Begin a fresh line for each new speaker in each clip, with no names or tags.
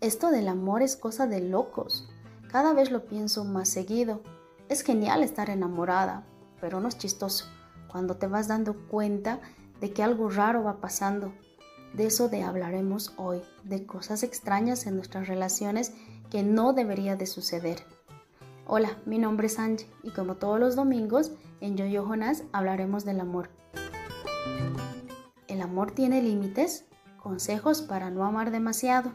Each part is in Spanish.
Esto del amor es cosa de locos. Cada vez lo pienso más seguido. Es genial estar enamorada, pero no es chistoso cuando te vas dando cuenta de que algo raro va pasando. De eso de hablaremos hoy, de cosas extrañas en nuestras relaciones que no debería de suceder. Hola, mi nombre es Angie y como todos los domingos en Yo Yo Jonás hablaremos del amor. ¿El amor tiene límites? Consejos para no amar demasiado.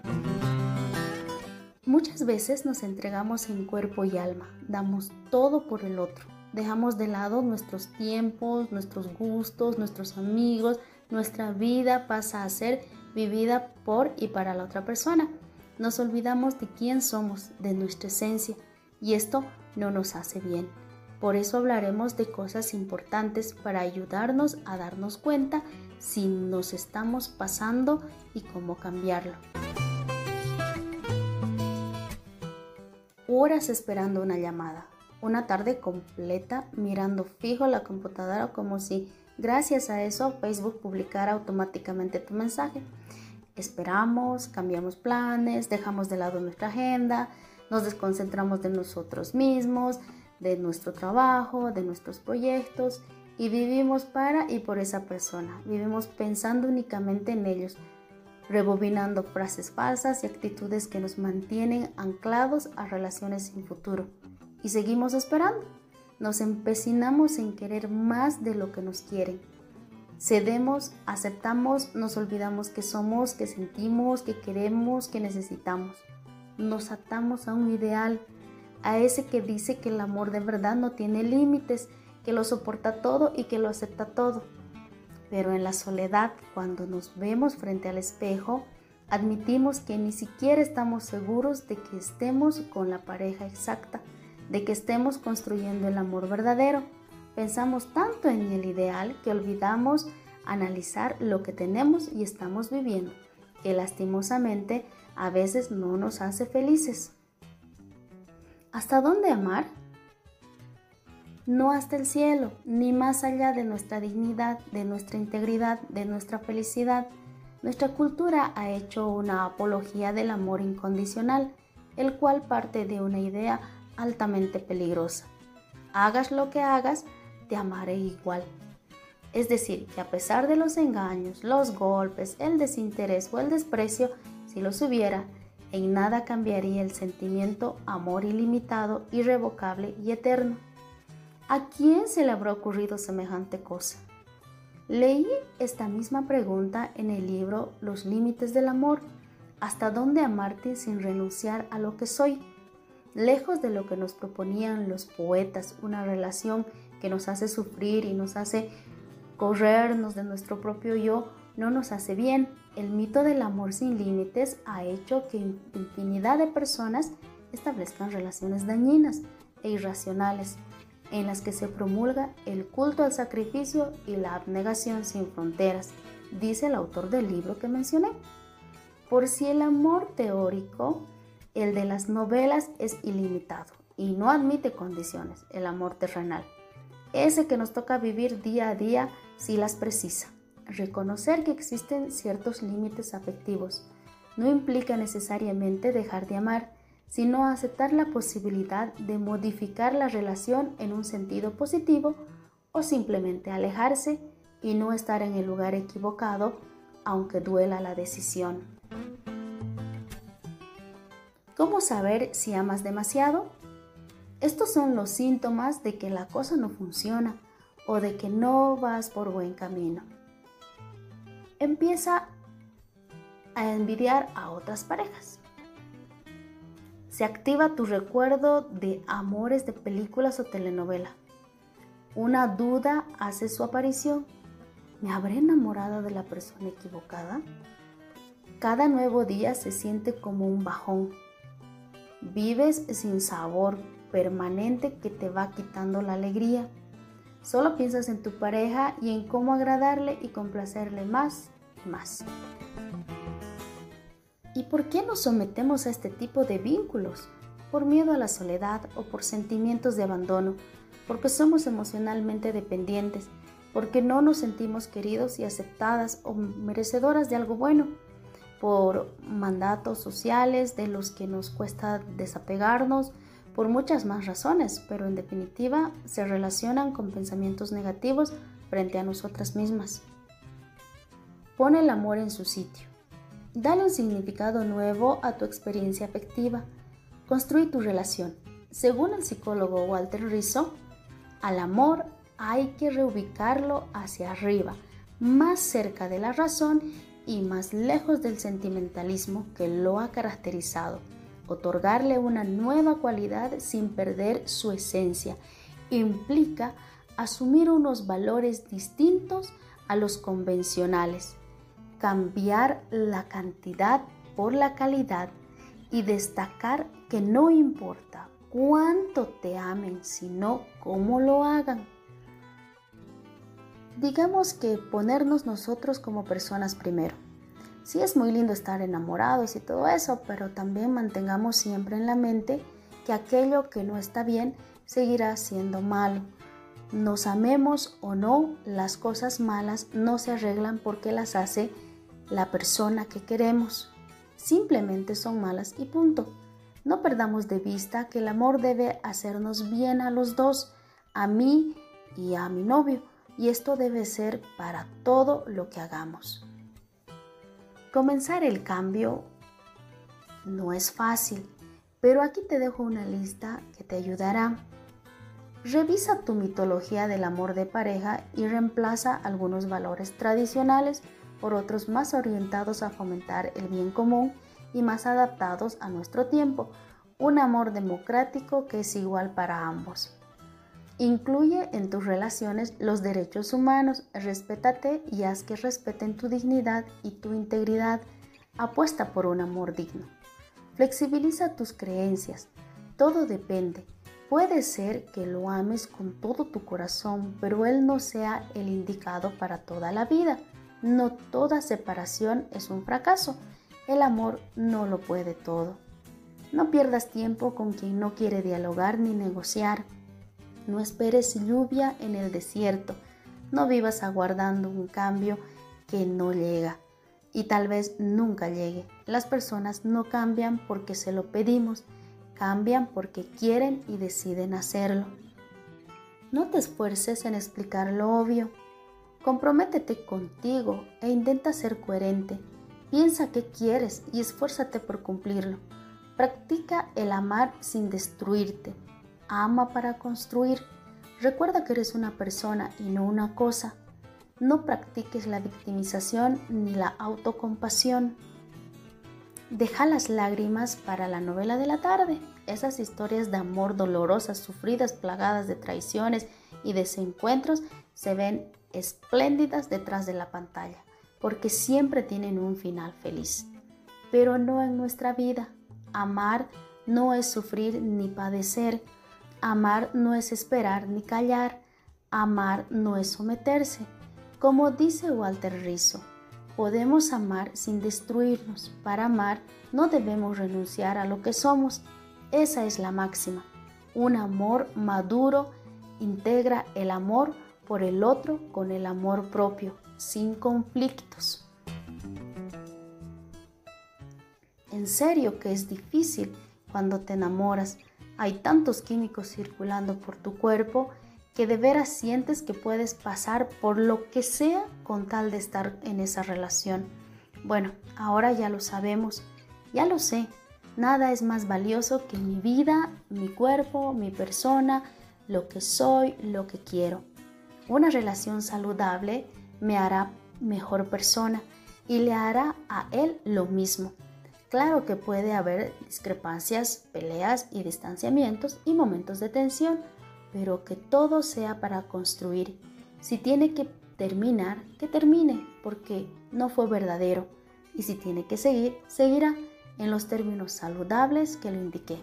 Muchas veces nos entregamos en cuerpo y alma, damos todo por el otro, dejamos de lado nuestros tiempos, nuestros gustos, nuestros amigos, nuestra vida pasa a ser vivida por y para la otra persona. Nos olvidamos de quién somos, de nuestra esencia, y esto no nos hace bien. Por eso hablaremos de cosas importantes para ayudarnos a darnos cuenta si nos estamos pasando y cómo cambiarlo. Horas esperando una llamada, una tarde completa mirando fijo la computadora como si gracias a eso Facebook publicara automáticamente tu mensaje. Esperamos, cambiamos planes, dejamos de lado nuestra agenda, nos desconcentramos de nosotros mismos, de nuestro trabajo, de nuestros proyectos y vivimos para y por esa persona. Vivimos pensando únicamente en ellos, rebobinando frases falsas y actitudes que nos mantienen anclados a relaciones sin futuro. Y seguimos esperando. Nos empecinamos en querer más de lo que nos quieren. Cedemos, aceptamos, nos olvidamos que somos, que sentimos, que queremos, que necesitamos. Nos atamos a un ideal a ese que dice que el amor de verdad no tiene límites, que lo soporta todo y que lo acepta todo. Pero en la soledad, cuando nos vemos frente al espejo, admitimos que ni siquiera estamos seguros de que estemos con la pareja exacta, de que estemos construyendo el amor verdadero. Pensamos tanto en el ideal que olvidamos analizar lo que tenemos y estamos viviendo, que lastimosamente a veces no nos hace felices. ¿Hasta dónde amar? No hasta el cielo, ni más allá de nuestra dignidad, de nuestra integridad, de nuestra felicidad. Nuestra cultura ha hecho una apología del amor incondicional, el cual parte de una idea altamente peligrosa. Hagas lo que hagas, te amaré igual. Es decir, que a pesar de los engaños, los golpes, el desinterés o el desprecio, si los hubiera, en nada cambiaría el sentimiento amor ilimitado, irrevocable y eterno. ¿A quién se le habrá ocurrido semejante cosa? Leí esta misma pregunta en el libro Los límites del amor, ¿hasta dónde amarte sin renunciar a lo que soy? Lejos de lo que nos proponían los poetas, una relación que nos hace sufrir y nos hace corrernos de nuestro propio yo, no nos hace bien. El mito del amor sin límites ha hecho que infinidad de personas establezcan relaciones dañinas e irracionales, en las que se promulga el culto al sacrificio y la abnegación sin fronteras, dice el autor del libro que mencioné. Por si el amor teórico, el de las novelas es ilimitado y no admite condiciones, el amor terrenal, ese que nos toca vivir día a día si las precisa. Reconocer que existen ciertos límites afectivos no implica necesariamente dejar de amar, sino aceptar la posibilidad de modificar la relación en un sentido positivo o simplemente alejarse y no estar en el lugar equivocado aunque duela la decisión. ¿Cómo saber si amas demasiado? Estos son los síntomas de que la cosa no funciona o de que no vas por buen camino empieza a envidiar a otras parejas. Se activa tu recuerdo de amores de películas o telenovela. Una duda hace su aparición. ¿Me habré enamorado de la persona equivocada? Cada nuevo día se siente como un bajón. Vives sin sabor permanente que te va quitando la alegría. Solo piensas en tu pareja y en cómo agradarle y complacerle más y más. ¿Y por qué nos sometemos a este tipo de vínculos? Por miedo a la soledad o por sentimientos de abandono, porque somos emocionalmente dependientes, porque no nos sentimos queridos y aceptadas o merecedoras de algo bueno. por mandatos sociales de los que nos cuesta desapegarnos, por muchas más razones, pero en definitiva se relacionan con pensamientos negativos frente a nosotras mismas. Pon el amor en su sitio. Dale un significado nuevo a tu experiencia afectiva. Construye tu relación. Según el psicólogo Walter Rizzo, al amor hay que reubicarlo hacia arriba, más cerca de la razón y más lejos del sentimentalismo que lo ha caracterizado. Otorgarle una nueva cualidad sin perder su esencia implica asumir unos valores distintos a los convencionales, cambiar la cantidad por la calidad y destacar que no importa cuánto te amen, sino cómo lo hagan. Digamos que ponernos nosotros como personas primero. Sí es muy lindo estar enamorados y todo eso, pero también mantengamos siempre en la mente que aquello que no está bien seguirá siendo malo. Nos amemos o no, las cosas malas no se arreglan porque las hace la persona que queremos. Simplemente son malas y punto. No perdamos de vista que el amor debe hacernos bien a los dos, a mí y a mi novio y esto debe ser para todo lo que hagamos. Comenzar el cambio no es fácil, pero aquí te dejo una lista que te ayudará. Revisa tu mitología del amor de pareja y reemplaza algunos valores tradicionales por otros más orientados a fomentar el bien común y más adaptados a nuestro tiempo. Un amor democrático que es igual para ambos. Incluye en tus relaciones los derechos humanos, respétate y haz que respeten tu dignidad y tu integridad. Apuesta por un amor digno. Flexibiliza tus creencias. Todo depende. Puede ser que lo ames con todo tu corazón, pero él no sea el indicado para toda la vida. No toda separación es un fracaso. El amor no lo puede todo. No pierdas tiempo con quien no quiere dialogar ni negociar. No esperes lluvia en el desierto. No vivas aguardando un cambio que no llega y tal vez nunca llegue. Las personas no cambian porque se lo pedimos, cambian porque quieren y deciden hacerlo. No te esfuerces en explicar lo obvio. Comprométete contigo e intenta ser coherente. Piensa qué quieres y esfuérzate por cumplirlo. Practica el amar sin destruirte ama para construir. Recuerda que eres una persona y no una cosa. No practiques la victimización ni la autocompasión. Deja las lágrimas para la novela de la tarde. Esas historias de amor dolorosas, sufridas, plagadas de traiciones y desencuentros se ven espléndidas detrás de la pantalla, porque siempre tienen un final feliz. Pero no en nuestra vida. Amar no es sufrir ni padecer, Amar no es esperar ni callar, amar no es someterse. Como dice Walter Rizzo, podemos amar sin destruirnos. Para amar no debemos renunciar a lo que somos. Esa es la máxima. Un amor maduro integra el amor por el otro con el amor propio, sin conflictos. En serio que es difícil cuando te enamoras hay tantos químicos circulando por tu cuerpo que de veras sientes que puedes pasar por lo que sea con tal de estar en esa relación. Bueno, ahora ya lo sabemos, ya lo sé, nada es más valioso que mi vida, mi cuerpo, mi persona, lo que soy, lo que quiero. Una relación saludable me hará mejor persona y le hará a él lo mismo. Claro que puede haber discrepancias, peleas y distanciamientos y momentos de tensión, pero que todo sea para construir. Si tiene que terminar, que termine, porque no fue verdadero. Y si tiene que seguir, seguirá en los términos saludables que lo indiqué.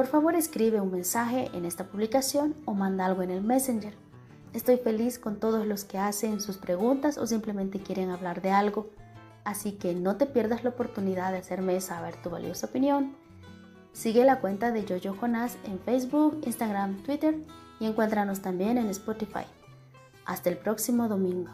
Por favor escribe un mensaje en esta publicación o manda algo en el Messenger. Estoy feliz con todos los que hacen sus preguntas o simplemente quieren hablar de algo así que no te pierdas la oportunidad de hacerme saber tu valiosa opinión. Sigue la cuenta de Jojo Jonás en Facebook, Instagram, Twitter y encuéntranos también en Spotify. Hasta el próximo domingo.